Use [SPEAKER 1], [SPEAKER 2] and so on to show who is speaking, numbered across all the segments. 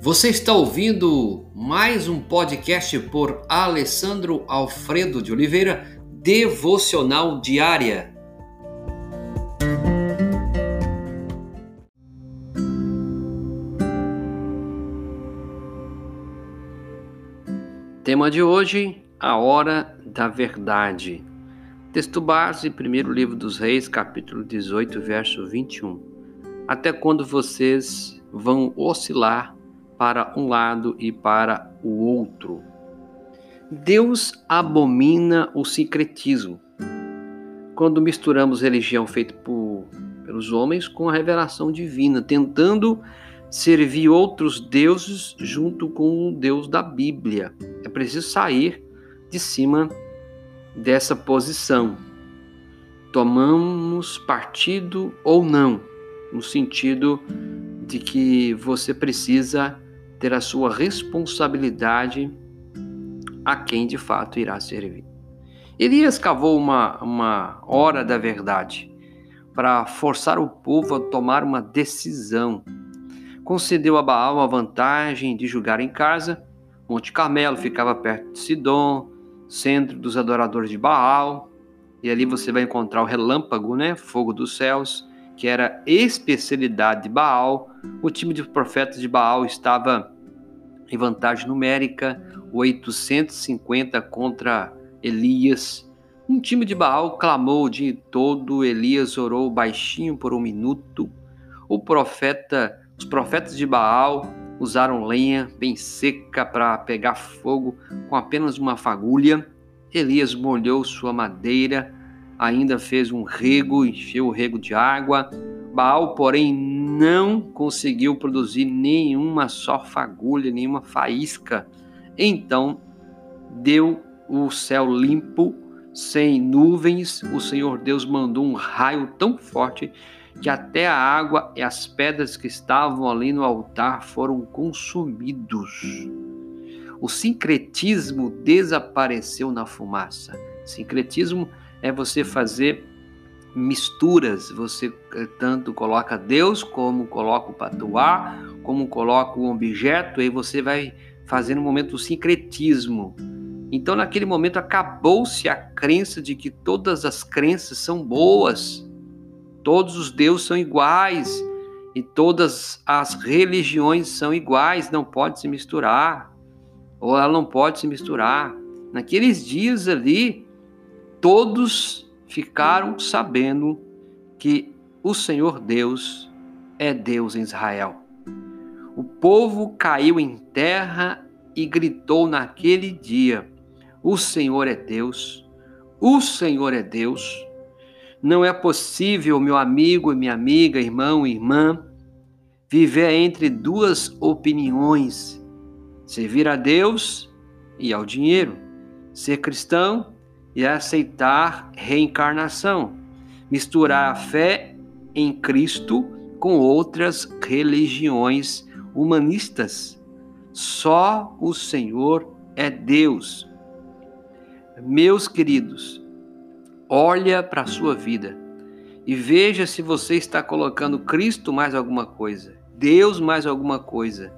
[SPEAKER 1] Você está ouvindo mais um podcast por Alessandro Alfredo de Oliveira, Devocional Diária. Tema de hoje: a hora da verdade. Texto base, primeiro livro dos Reis, capítulo 18, verso 21. Até quando vocês vão oscilar para um lado e para o outro? Deus abomina o sincretismo. Quando misturamos religião feita por, pelos homens com a revelação divina, tentando servir outros deuses junto com o Deus da Bíblia. É preciso sair de cima dessa posição. Tomamos partido ou não, no sentido de que você precisa ter a sua responsabilidade a quem de fato irá servir. Elias cavou uma, uma hora da verdade para forçar o povo a tomar uma decisão. Concedeu a Baal a vantagem de julgar em casa. Monte Carmelo ficava perto de Sidom, centro dos adoradores de Baal, e ali você vai encontrar o relâmpago, né, fogo dos céus, que era especialidade de Baal. O time de profetas de Baal estava em vantagem numérica, 850 contra Elias. Um time de Baal clamou o dia todo, Elias orou baixinho por um minuto. O profeta, os profetas de Baal usaram lenha bem seca para pegar fogo com apenas uma fagulha. Elias molhou sua madeira, ainda fez um rego, encheu o rego de água. Baal, porém, não conseguiu produzir nenhuma só fagulha, nenhuma faísca. Então deu o céu limpo, sem nuvens. O Senhor Deus mandou um raio tão forte que até a água e as pedras que estavam ali no altar foram consumidos. O sincretismo desapareceu na fumaça. Sincretismo é você fazer misturas, você eh, tanto coloca Deus como coloca o patuá, como coloca o objeto, aí você vai fazer um momento do sincretismo. Então, naquele momento, acabou-se a crença de que todas as crenças são boas Todos os deuses são iguais e todas as religiões são iguais, não pode se misturar. Ou ela não pode se misturar. Naqueles dias ali, todos ficaram sabendo que o Senhor Deus é Deus em Israel. O povo caiu em terra e gritou naquele dia: O Senhor é Deus, o Senhor é Deus. Não é possível, meu amigo e minha amiga, irmão e irmã, viver entre duas opiniões: servir a Deus e ao dinheiro, ser cristão e aceitar reencarnação, misturar a fé em Cristo com outras religiões humanistas. Só o Senhor é Deus. Meus queridos, Olha para a sua vida e veja se você está colocando Cristo mais alguma coisa, Deus mais alguma coisa.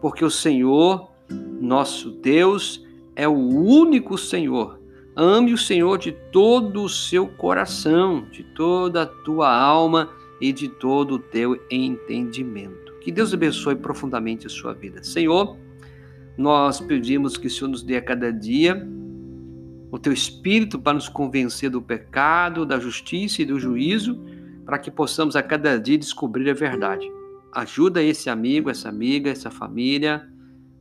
[SPEAKER 1] Porque o Senhor, nosso Deus, é o único Senhor. Ame o Senhor de todo o seu coração, de toda a tua alma e de todo o teu entendimento. Que Deus abençoe profundamente a sua vida. Senhor, nós pedimos que o Senhor nos dê a cada dia o teu espírito para nos convencer do pecado, da justiça e do juízo, para que possamos a cada dia descobrir a verdade. Ajuda esse amigo, essa amiga, essa família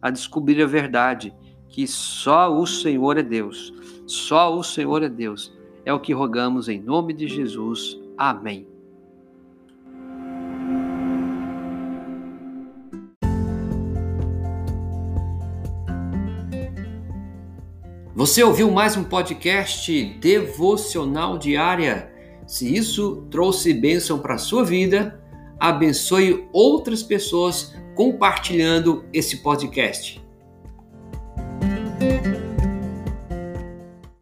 [SPEAKER 1] a descobrir a verdade, que só o Senhor é Deus. Só o Senhor é Deus. É o que rogamos em nome de Jesus. Amém. Você ouviu mais um podcast devocional diária? Se isso trouxe bênção para a sua vida, abençoe outras pessoas compartilhando esse podcast.